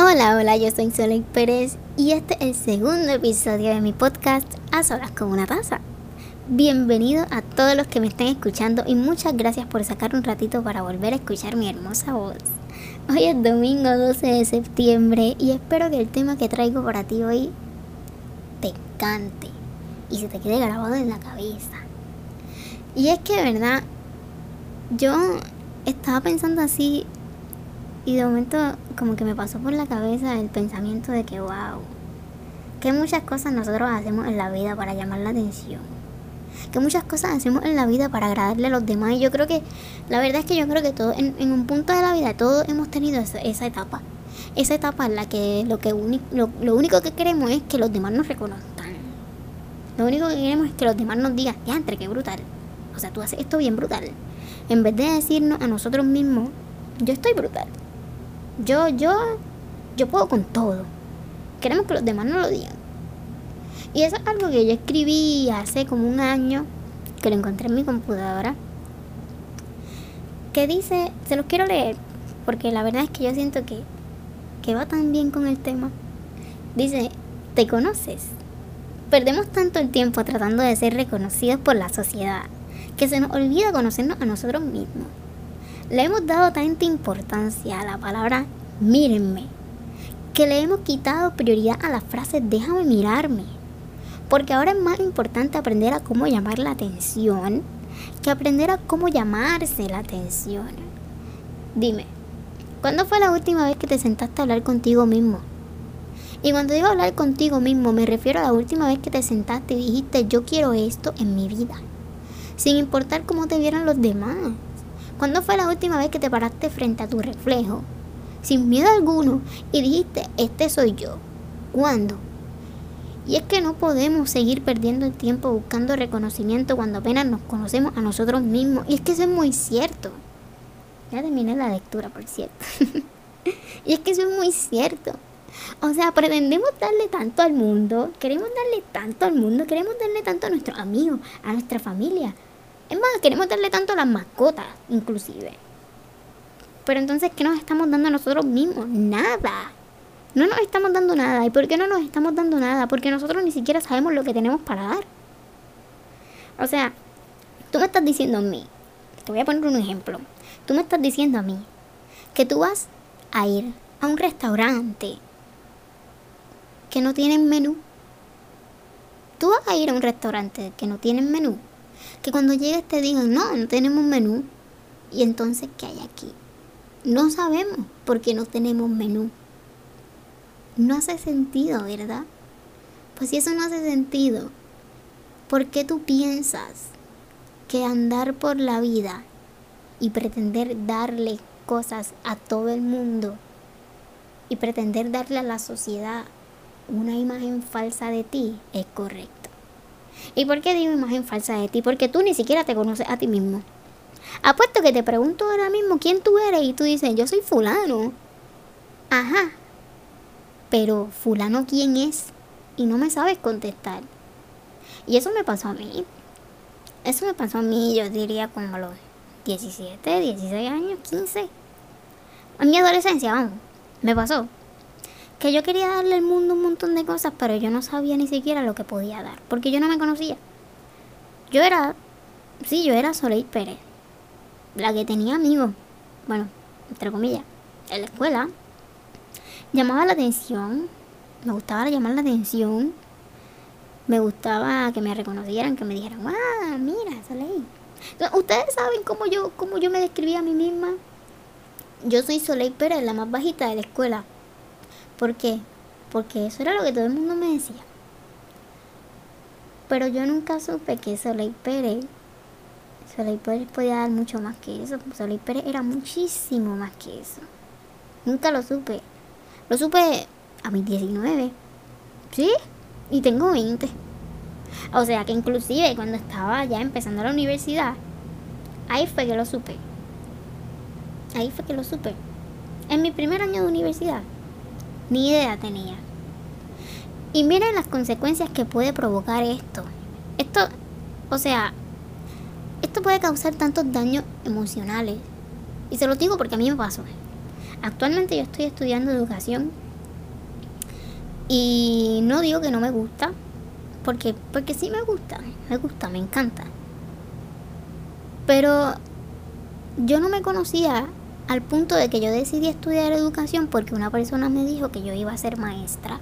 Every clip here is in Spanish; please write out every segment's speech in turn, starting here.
Hola, hola, yo soy Soleil Pérez y este es el segundo episodio de mi podcast A Solas con una taza. Bienvenido a todos los que me estén escuchando y muchas gracias por sacar un ratito para volver a escuchar mi hermosa voz. Hoy es domingo 12 de septiembre y espero que el tema que traigo para ti hoy te encante y se te quede grabado en la cabeza. Y es que, verdad, yo estaba pensando así y de momento como que me pasó por la cabeza el pensamiento de que, wow, que muchas cosas nosotros hacemos en la vida para llamar la atención. Que muchas cosas hacemos en la vida para agradarle a los demás. Y yo creo que, la verdad es que yo creo que todo, en, un punto de la vida, todos hemos tenido esa, etapa. Esa etapa en la que lo, que lo, único que queremos es que los demás nos reconozcan. Lo único que queremos es que los demás nos digan, ya, entre qué brutal. O sea, tú haces esto bien brutal. En vez de decirnos a nosotros mismos, yo estoy brutal. Yo, yo, yo puedo con todo. Queremos que los demás no lo digan. Y eso es algo que yo escribí hace como un año, que lo encontré en mi computadora, que dice, se los quiero leer, porque la verdad es que yo siento que, que va tan bien con el tema. Dice, ¿te conoces? Perdemos tanto el tiempo tratando de ser reconocidos por la sociedad, que se nos olvida conocernos a nosotros mismos. Le hemos dado tanta importancia a la palabra mírenme, que le hemos quitado prioridad a las frases déjame mirarme. Porque ahora es más importante aprender a cómo llamar la atención que aprender a cómo llamarse la atención. Dime, ¿cuándo fue la última vez que te sentaste a hablar contigo mismo? Y cuando digo hablar contigo mismo, me refiero a la última vez que te sentaste y dijiste yo quiero esto en mi vida, sin importar cómo te vieran los demás. ¿Cuándo fue la última vez que te paraste frente a tu reflejo, sin miedo alguno, y dijiste, este soy yo? ¿Cuándo? Y es que no podemos seguir perdiendo el tiempo buscando reconocimiento cuando apenas nos conocemos a nosotros mismos. Y es que eso es muy cierto. Ya terminé la lectura, por cierto. y es que eso es muy cierto. O sea, pretendemos darle tanto al mundo, queremos darle tanto al mundo, queremos darle tanto a nuestros amigos, a nuestra familia, es más, queremos darle tanto a las mascotas, inclusive. Pero entonces, ¿qué nos estamos dando a nosotros mismos? Nada. No nos estamos dando nada. ¿Y por qué no nos estamos dando nada? Porque nosotros ni siquiera sabemos lo que tenemos para dar. O sea, tú me estás diciendo a mí, te voy a poner un ejemplo. Tú me estás diciendo a mí que tú vas a ir a un restaurante que no tiene menú. Tú vas a ir a un restaurante que no tiene menú que cuando llegues te digan, no, no tenemos menú. Y entonces, ¿qué hay aquí? No sabemos porque no tenemos menú. No hace sentido, ¿verdad? Pues si eso no hace sentido, ¿por qué tú piensas que andar por la vida y pretender darle cosas a todo el mundo y pretender darle a la sociedad una imagen falsa de ti es correcto? ¿Y por qué digo imagen falsa de ti? Porque tú ni siquiera te conoces a ti mismo. Apuesto que te pregunto ahora mismo quién tú eres y tú dices, yo soy fulano. Ajá. Pero fulano quién es? Y no me sabes contestar. Y eso me pasó a mí. Eso me pasó a mí, yo diría como a los 17, 16 años, 15. En mi adolescencia, vamos. Me pasó que yo quería darle al mundo un montón de cosas, pero yo no sabía ni siquiera lo que podía dar, porque yo no me conocía. Yo era, sí, yo era Soleil Pérez, la que tenía amigos, bueno, entre comillas, en la escuela. Llamaba la atención, me gustaba llamar la atención, me gustaba que me reconocieran, que me dijeran, ah, mira, Soleil. Ustedes saben cómo yo, cómo yo me describía a mí misma. Yo soy Soleil Pérez, la más bajita de la escuela. ¿Por qué? Porque eso era lo que todo el mundo me decía. Pero yo nunca supe que Soleil Pérez, Soleil Pérez podía dar mucho más que eso. Soleil Pérez era muchísimo más que eso. Nunca lo supe. Lo supe a mis 19. ¿Sí? Y tengo 20. O sea que inclusive cuando estaba ya empezando la universidad, ahí fue que lo supe. Ahí fue que lo supe. En mi primer año de universidad, ni idea tenía. Y miren las consecuencias que puede provocar esto. Esto, o sea, esto puede causar tantos daños emocionales. Y se lo digo porque a mí me pasó. Actualmente yo estoy estudiando educación Y no digo que no me gusta, porque, porque sí me gusta, me gusta, me encanta. Pero yo no me conocía al punto de que yo decidí estudiar educación porque una persona me dijo que yo iba a ser maestra.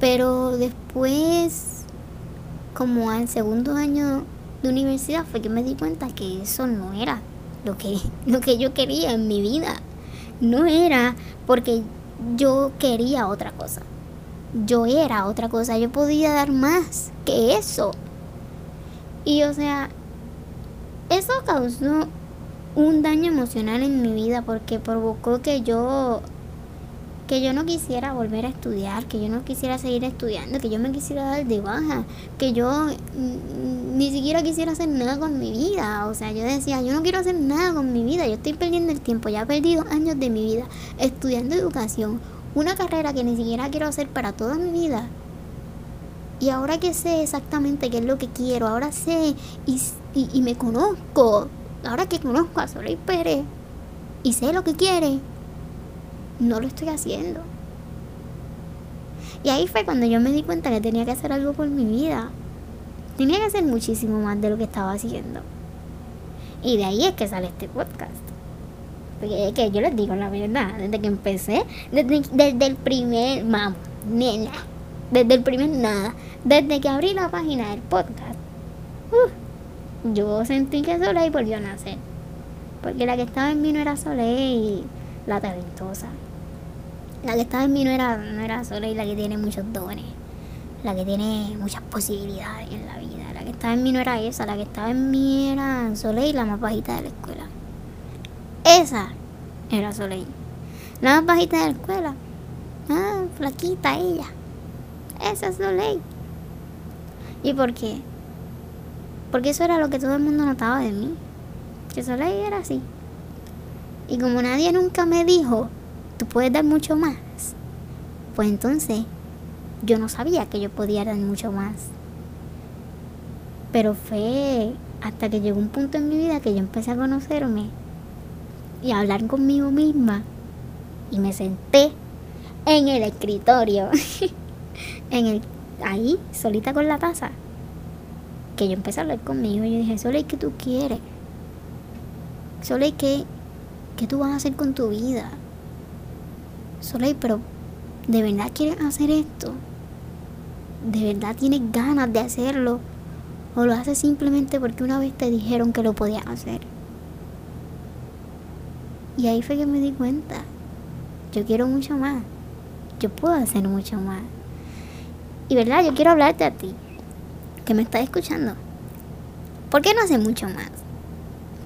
Pero después, como al segundo año de universidad, fue que me di cuenta que eso no era lo que, lo que yo quería en mi vida. No era porque yo quería otra cosa. Yo era otra cosa. Yo podía dar más que eso. Y o sea, eso causó un daño emocional en mi vida porque provocó que yo que yo no quisiera volver a estudiar, que yo no quisiera seguir estudiando, que yo me quisiera dar de baja, que yo ni siquiera quisiera hacer nada con mi vida. O sea, yo decía, yo no quiero hacer nada con mi vida, yo estoy perdiendo el tiempo, ya he perdido años de mi vida estudiando educación, una carrera que ni siquiera quiero hacer para toda mi vida. Y ahora que sé exactamente qué es lo que quiero, ahora sé y, y me conozco, ahora que conozco a Soleil Pérez y sé lo que quiere, no lo estoy haciendo. Y ahí fue cuando yo me di cuenta que tenía que hacer algo por mi vida. Tenía que hacer muchísimo más de lo que estaba haciendo. Y de ahí es que sale este podcast. Porque es que yo les digo la verdad, desde que empecé, desde, el primer, vamos, nena, desde el primer nada, desde que abrí la página del podcast, yo sentí que Soleil volvió a nacer. Porque la que estaba en mí no era Soleil, la talentosa. La que estaba en mí no era, no era Soleil la que tiene muchos dones. La que tiene muchas posibilidades en la vida. La que estaba en mí no era esa. La que estaba en mí era Soleil, la más bajita de la escuela. Esa era Soleil. La más bajita de la escuela. Ah, flaquita ella. Esa es Soleil. ¿Y por qué? Porque eso era lo que todo el mundo notaba de mí. Que Soleil era así. Y como nadie nunca me dijo tú puedes dar mucho más. Pues entonces yo no sabía que yo podía dar mucho más. Pero fue hasta que llegó un punto en mi vida que yo empecé a conocerme y a hablar conmigo misma. Y me senté en el escritorio, en el, ahí, solita con la taza. Que yo empecé a hablar conmigo y yo dije, Soleil, ¿qué tú quieres? Soleil, ¿qué, ¿qué tú vas a hacer con tu vida? Soleil, pero ¿de verdad quieres hacer esto? ¿De verdad tienes ganas de hacerlo? ¿O lo haces simplemente porque una vez te dijeron que lo podías hacer? Y ahí fue que me di cuenta. Yo quiero mucho más. Yo puedo hacer mucho más. Y verdad, yo quiero hablarte a ti, que me estás escuchando. ¿Por qué no haces mucho más?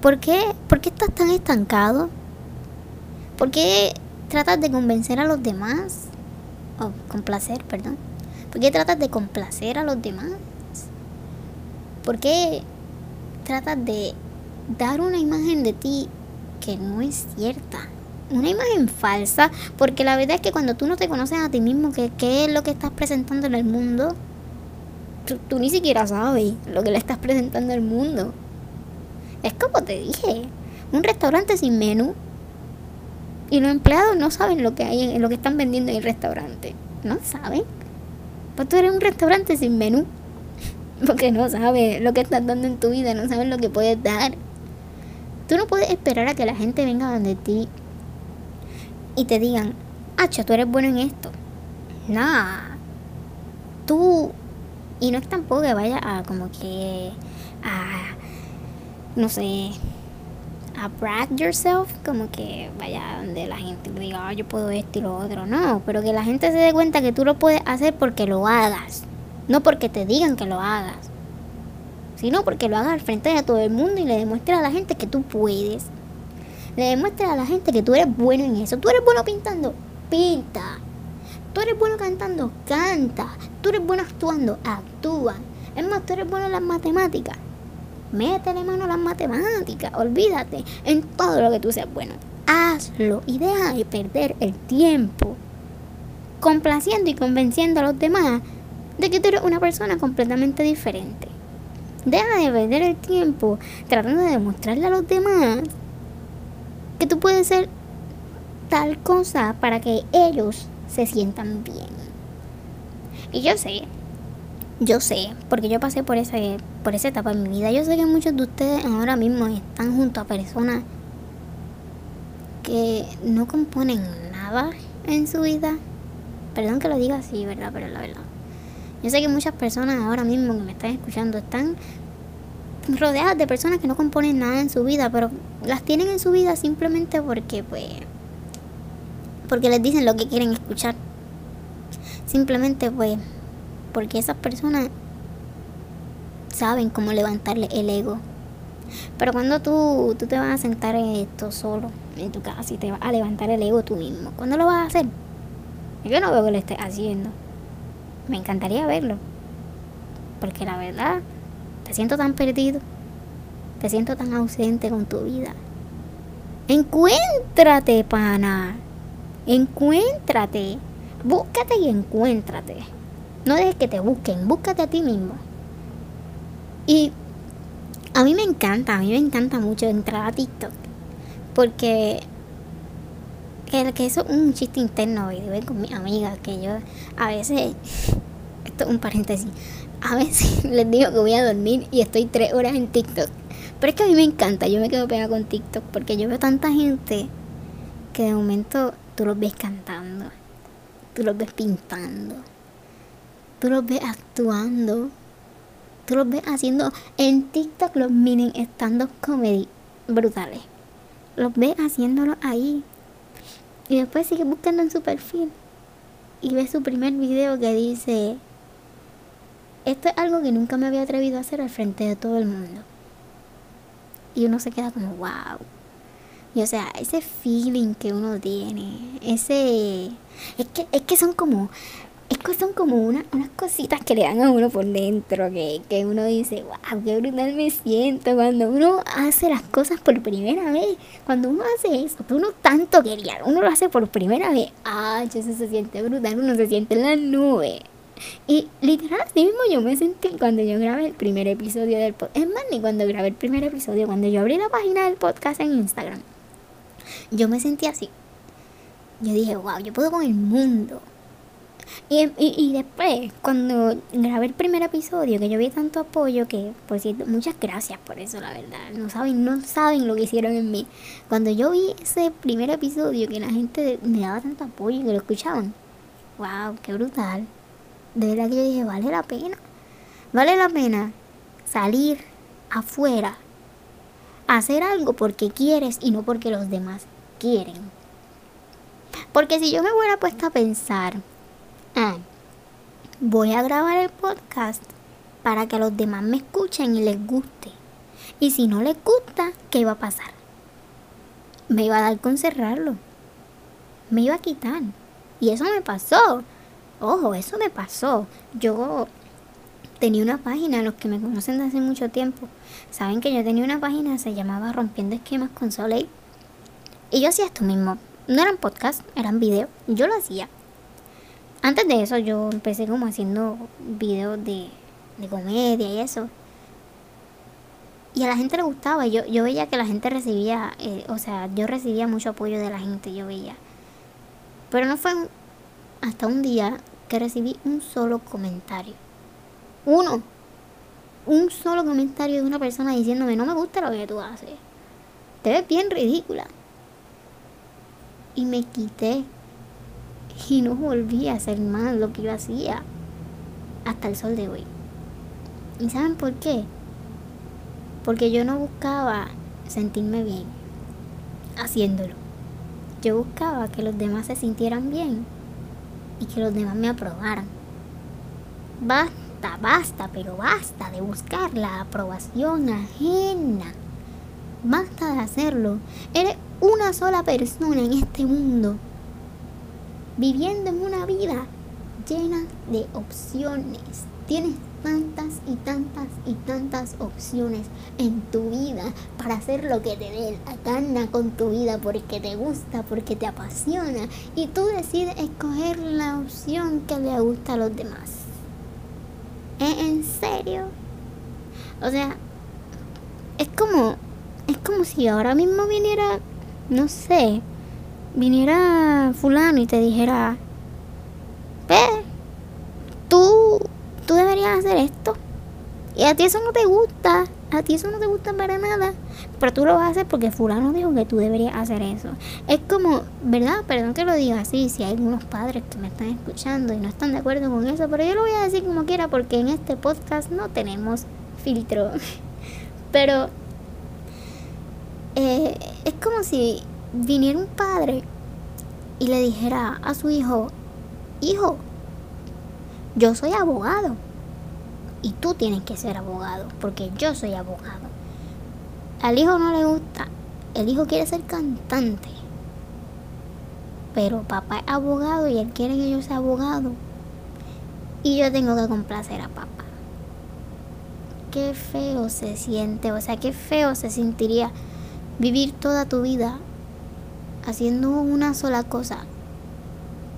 ¿Por qué, ¿Por qué estás tan estancado? ¿Por qué tratas de convencer a los demás? O complacer, perdón. ¿Por qué tratas de complacer a los demás? ¿Por qué tratas de dar una imagen de ti que no es cierta? Una imagen falsa, porque la verdad es que cuando tú no te conoces a ti mismo, que qué es lo que estás presentando en el mundo, tú, tú ni siquiera sabes lo que le estás presentando al mundo. Es como te dije, un restaurante sin menú y los empleados no saben lo que hay en lo que están vendiendo en el restaurante. No saben. Pues tú eres un restaurante sin menú. Porque no sabes lo que estás dando en tu vida, no sabes lo que puedes dar. Tú no puedes esperar a que la gente venga donde ti y te digan, Hacha, tú eres bueno en esto. Nada. Tú. Y no es tampoco que vaya a como que. a. no sé brag yourself, como que vaya donde la gente diga, ah, yo puedo esto y lo otro. No, pero que la gente se dé cuenta que tú lo puedes hacer porque lo hagas, no porque te digan que lo hagas, sino porque lo hagas al frente de todo el mundo y le demuestres a la gente que tú puedes. Le demuestres a la gente que tú eres bueno en eso. Tú eres bueno pintando, pinta. Tú eres bueno cantando, canta. Tú eres bueno actuando, actúa. Es más, tú eres bueno en las matemáticas métele mano a las matemáticas, olvídate en todo lo que tú seas bueno. Hazlo y deja de perder el tiempo complaciendo y convenciendo a los demás de que tú eres una persona completamente diferente. Deja de perder el tiempo tratando de demostrarle a los demás que tú puedes ser tal cosa para que ellos se sientan bien. Y yo sé, yo sé, porque yo pasé por esa, por esa etapa en mi vida. Yo sé que muchos de ustedes ahora mismo están junto a personas que no componen nada en su vida. Perdón que lo diga así, ¿verdad? Pero la verdad. Yo sé que muchas personas ahora mismo que me están escuchando están rodeadas de personas que no componen nada en su vida, pero las tienen en su vida simplemente porque, pues, porque les dicen lo que quieren escuchar. Simplemente, pues, porque esas personas saben cómo levantarle el ego. Pero cuando tú, tú te vas a sentar en esto solo, en tu casa, y te vas a levantar el ego tú mismo, ¿cuándo lo vas a hacer? Yo no veo que lo estés haciendo. Me encantaría verlo. Porque la verdad, te siento tan perdido. Te siento tan ausente con tu vida. Encuéntrate, pana. Encuéntrate. Búscate y encuéntrate. No dejes que te busquen, búscate a ti mismo. Y a mí me encanta, a mí me encanta mucho entrar a TikTok. Porque que, eso es un chiste interno y con mis amigas que yo a veces esto es un paréntesis a veces les digo que voy a dormir y estoy tres horas en TikTok pero es que a mí me encanta yo me quedo pegada con TikTok porque yo veo tanta gente que de momento tú los ves cantando tú los ves pintando tú los ves actuando tú los ves haciendo en TikTok los miren estando comedy brutales los ves haciéndolo ahí y después sigue buscando en su perfil y ve su primer video que dice, esto es algo que nunca me había atrevido a hacer al frente de todo el mundo. Y uno se queda como, wow. Y o sea, ese feeling que uno tiene, ese... Es que, es que son como es que son como unas cositas que le dan a uno por dentro, que, que uno dice, wow, qué brutal me siento cuando uno hace las cosas por primera vez. Cuando uno hace eso, que uno tanto quería, uno lo hace por primera vez, ah, eso se siente brutal, uno se siente en la nube. Y literal, así mismo yo me sentí cuando yo grabé el primer episodio del podcast. Es más, ni cuando grabé el primer episodio, cuando yo abrí la página del podcast en Instagram. Yo me sentí así. Yo dije, wow, yo puedo con el mundo. Y, y, después, cuando grabé el primer episodio, que yo vi tanto apoyo, que por cierto, muchas gracias por eso, la verdad. No saben, no saben lo que hicieron en mí. Cuando yo vi ese primer episodio, que la gente me daba tanto apoyo y que lo escuchaban. Wow, qué brutal. De verdad que yo dije, vale la pena. Vale la pena salir afuera, hacer algo porque quieres y no porque los demás quieren. Porque si yo me hubiera puesto a pensar, Ah, voy a grabar el podcast para que a los demás me escuchen y les guste. Y si no les gusta, ¿qué iba a pasar? Me iba a dar con cerrarlo. Me iba a quitar. Y eso me pasó. Ojo, eso me pasó. Yo tenía una página, los que me conocen desde hace mucho tiempo, saben que yo tenía una página, se llamaba Rompiendo Esquemas con Soleil. Y yo hacía esto mismo. No eran podcasts, eran videos. Yo lo hacía. Antes de eso yo empecé como haciendo videos de, comedia y eso. Y a la gente le gustaba. Yo, yo veía que la gente recibía, eh, o sea, yo recibía mucho apoyo de la gente, yo veía. Pero no fue hasta un día que recibí un solo comentario. Uno. Un solo comentario de una persona diciéndome, no me gusta lo que tú haces. Te ves bien ridícula. Y me quité y no volví a hacer más lo que yo hacía hasta el sol de hoy. ¿Y saben por qué? Porque yo no buscaba sentirme bien haciéndolo. Yo buscaba que los demás se sintieran bien y que los demás me aprobaran. Basta, basta, pero basta de buscar la aprobación ajena. Basta de hacerlo. Eres una sola persona en este mundo viviendo en una vida llena de opciones. Tienes tantas y tantas y tantas opciones en tu vida para hacer lo que te dé la gana con tu vida porque te gusta, porque te apasiona y tú decides escoger la opción que le gusta a los demás. ¿En serio? O sea, es como es como si ahora mismo viniera no sé, viniera fulano y te dijera, pues, tú, tú deberías hacer esto. Y a ti eso no te gusta, a ti eso no te gusta para nada, pero tú lo vas a hacer porque fulano dijo que tú deberías hacer eso. Es como, ¿verdad? Perdón que lo diga así, si hay algunos padres que me están escuchando y no están de acuerdo con eso, pero yo lo voy a decir como quiera porque en este podcast no tenemos filtro. Pero eh, es como si viniera un padre y le dijera a su hijo, hijo, yo soy abogado y tú tienes que ser abogado porque yo soy abogado. Al hijo no le gusta, el hijo quiere ser cantante, pero papá es abogado y él quiere que yo sea abogado y yo tengo que complacer a papá. Qué feo se siente, o sea, qué feo se sentiría vivir toda tu vida haciendo una sola cosa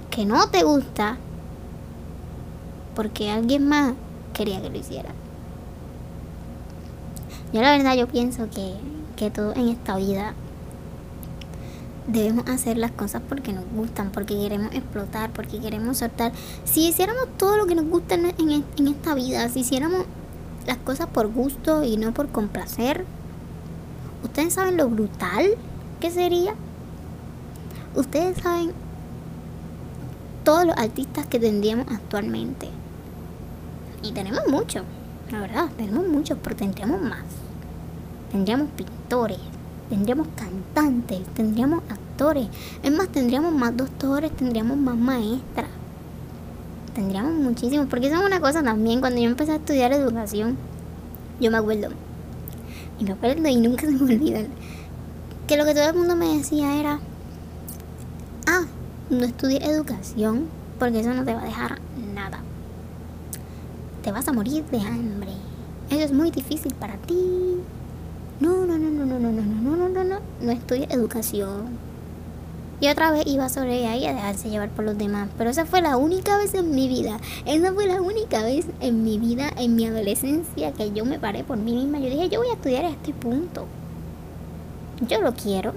que no te gusta porque alguien más quería que lo hiciera. Yo la verdad yo pienso que, que todo en esta vida debemos hacer las cosas porque nos gustan, porque queremos explotar, porque queremos soltar. Si hiciéramos todo lo que nos gusta en, en, en esta vida, si hiciéramos las cosas por gusto y no por complacer, ¿ustedes saben lo brutal que sería? Ustedes saben todos los artistas que tendríamos actualmente. Y tenemos muchos, la verdad, tenemos muchos, pero tendríamos más. Tendríamos pintores, tendríamos cantantes, tendríamos actores. Es más, tendríamos más doctores, tendríamos más maestras. Tendríamos muchísimos. Porque eso es una cosa también, cuando yo empecé a estudiar educación, yo me acuerdo. Y me acuerdo y nunca se me olvidan. Que lo que todo el mundo me decía era, no estudies educación porque eso no te va a dejar nada te vas a morir de hambre. Eso es muy difícil para ti. No, no, no, no, no, no, no, no, no, no, no, no estudia educación. Y otra vez iba sobre ahí a dejarse llevar por los demás. Pero esa fue la única vez en mi vida. Esa fue la única vez en mi vida, en mi adolescencia, que yo me paré por mí misma. Yo dije, yo voy a estudiar a este punto. Yo lo quiero.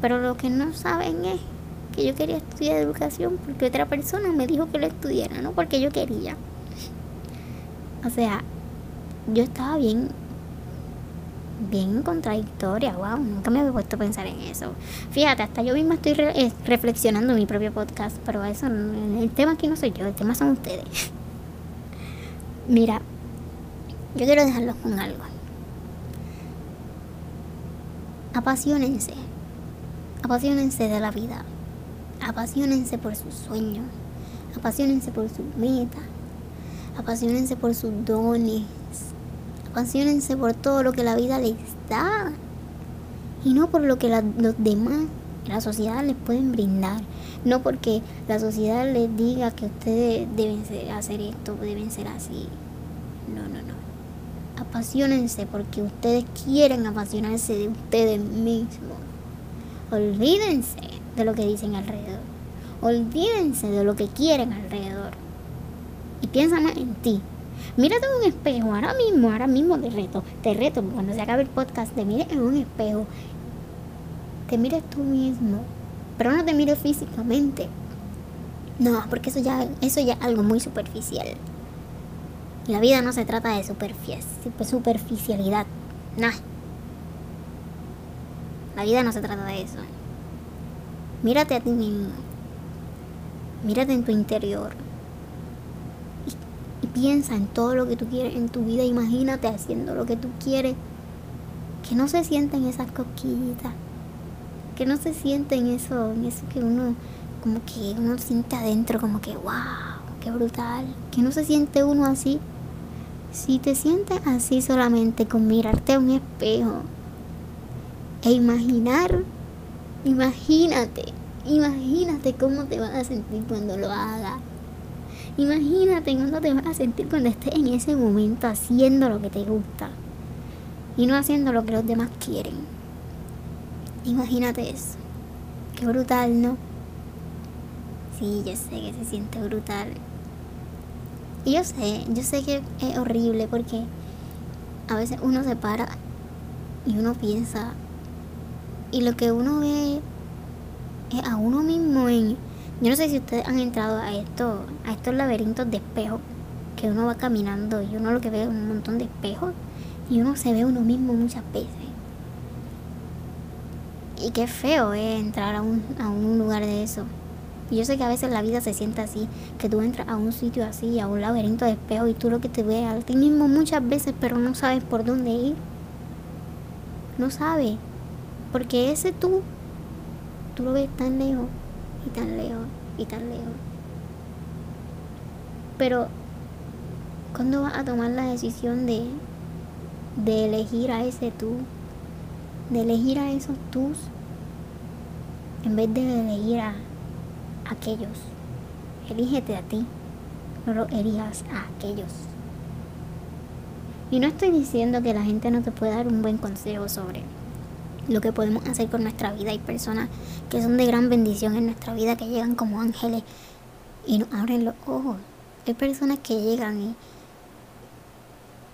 Pero lo que no saben es que yo quería estudiar educación porque otra persona me dijo que lo estudiara, no porque yo quería. O sea, yo estaba bien, bien contradictoria, wow, nunca me había puesto a pensar en eso. Fíjate, hasta yo misma estoy eh, reflexionando en mi propio podcast, pero eso, el tema aquí no soy yo, el tema son ustedes. Mira, yo quiero dejarlos con algo. Apasionense, apasionense de la vida, apasionense por sus sueños, apasionense por sus metas apasionense por sus dones, apasionense por todo lo que la vida les da y no por lo que los demás, la sociedad les pueden brindar, no porque la sociedad les diga que ustedes deben hacer esto, deben ser así. No, no, no. Apasionense porque ustedes quieren apasionarse de ustedes mismos. Olvídense de lo que dicen alrededor. Olvídense de lo que quieren alrededor y piensa más en ti. Mírate en un espejo ahora mismo, ahora mismo te reto, te reto, cuando se acabe el podcast, te mires en un espejo, te mires tú mismo, pero no te mires físicamente. No, porque eso ya, eso ya es algo muy superficial. La vida no se trata de superficialidad. Nah. La vida no se trata de eso. Mírate a ti mismo. Mírate en tu interior. Piensa en todo lo que tú quieres en tu vida, imagínate haciendo lo que tú quieres, que no se sienten esas cosquillitas, que no se sienten eso, eso que uno, como que uno siente adentro, como que wow, qué brutal, que no se siente uno así. Si te sientes así solamente con mirarte a un espejo e imaginar, imagínate, imagínate cómo te vas a sentir cuando lo hagas. Imagínate cómo te vas a sentir cuando estés en ese momento haciendo lo que te gusta y no haciendo lo que los demás quieren. Imagínate eso. Qué brutal, ¿no? Sí, yo sé que se siente brutal. Y yo sé, yo sé que es horrible porque a veces uno se para y uno piensa y lo que uno ve es a uno mismo en Yo no sé si ustedes han entrado a esto, a estos laberintos de espejos que uno va caminando y uno lo que ve es un montón de espejos y uno se ve uno mismo muchas veces. Y qué feo es entrar a un, a un lugar de eso. Y yo sé que a veces la vida se siente así, que tú entras a un sitio así, a un laberinto de espejos y tú lo que te ves a ti mismo muchas veces, pero no sabes por dónde ir. No sabes. Porque ese tú, tú lo ves tan lejos y tan lejos y tan lejos. Pero, ¿cuándo vas a tomar la decisión de, de elegir a ese tú? De elegir a esos tus en vez de elegir a aquellos. Elígete a ti, no lo elijas a aquellos. Y no estoy diciendo que la gente no te pueda dar un buen consejo sobre lo que podemos hacer con nuestra vida. Hay personas que son de gran bendición en nuestra vida, que llegan como ángeles y nos abren los ojos. Hay personas que llegan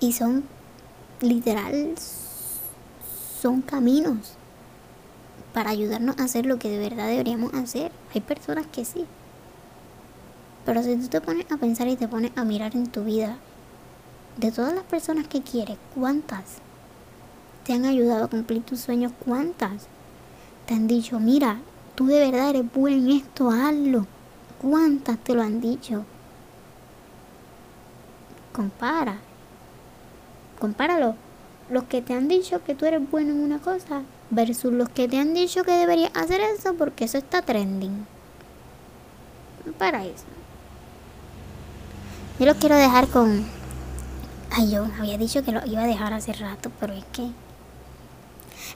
y, y son literal, son caminos para ayudarnos a hacer lo que de verdad deberíamos hacer. Hay personas que sí. Pero si tú te pones a pensar y te pones a mirar en tu vida, de todas las personas que quieres, ¿cuántas te han ayudado a cumplir tus sueños? ¿Cuántas te han dicho, mira, tú de verdad eres bueno en esto, hazlo? ¿Cuántas te lo han dicho? Compara. Compáralo. Los que te han dicho que tú eres bueno en una cosa versus los que te han dicho que deberías hacer eso porque eso está trending. Para eso. Yo lo quiero dejar con... Ay, yo había dicho que lo iba a dejar hace rato, pero es que...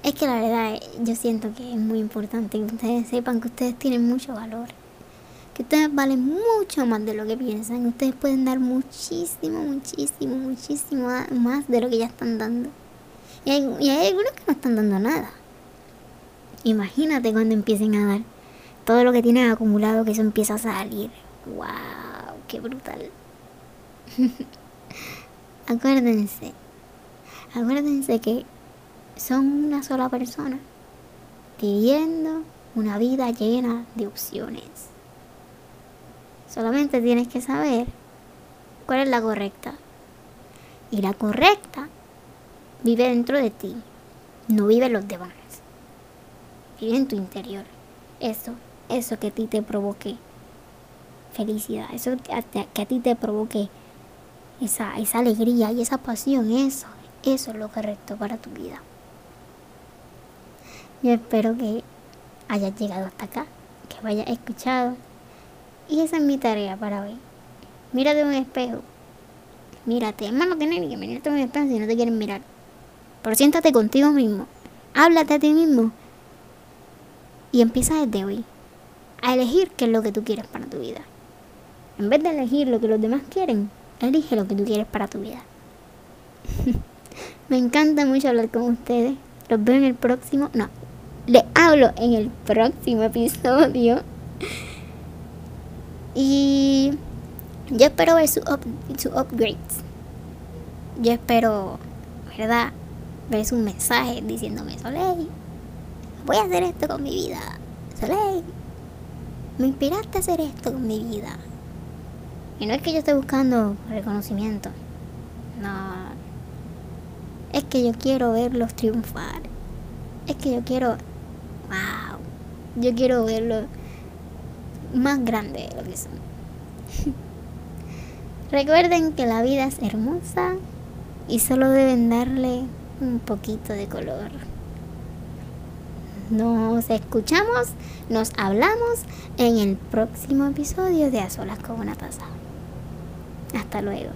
Es que la verdad yo siento que es muy importante que ustedes sepan que ustedes tienen mucho valor. Que ustedes valen mucho más de lo que piensan. Ustedes pueden dar muchísimo, muchísimo, muchísimo más de lo que ya están dando. Y hay, algunos que no están dando nada. Imagínate cuando empiecen a dar todo lo que tienen acumulado, que eso empieza a salir. ¡Wow! ¡Qué brutal! acuérdense, acuérdense que son una sola persona viviendo una vida llena de opciones. Solamente tienes que saber cuál es la correcta. Y la correcta vive dentro de ti, no vive en los demás en tu interior. Eso, eso que a ti te provoque felicidad, eso que a, ti te provoque esa, esa alegría y esa pasión, eso, eso es lo correcto para tu vida. Yo espero que hayas llegado hasta acá, que hayas escuchado. Y esa es mi tarea para hoy. Mírate un espejo. Mírate. Es tienes ni que mirarte un espejo si no te quieren mirar. Pero siéntate contigo mismo. Háblate a ti mismo y empieza desde hoy a elegir qué es lo que tú quieres para tu vida. En vez de elegir lo que los demás quieren, elige lo que tú quieres para tu vida. Me encanta mucho hablar con ustedes. Los veo en el próximo. No, les hablo en el próximo episodio. Y yo espero ver su, su upgrades. Yo espero, ¿verdad? Ver su mensaje diciéndome Soleil voy a hacer esto con mi vida. Soleil, me inspiraste a hacer esto con mi vida. Y no es que yo esté buscando reconocimiento. No. Es que yo quiero verlos triunfar. Es que yo quiero... Yo quiero verlos más grande de lo que son. Recuerden que la vida es hermosa y solo deben darle un poquito de color. Nos escuchamos, nos hablamos en el próximo episodio de A Solas con una Taza. Hasta luego.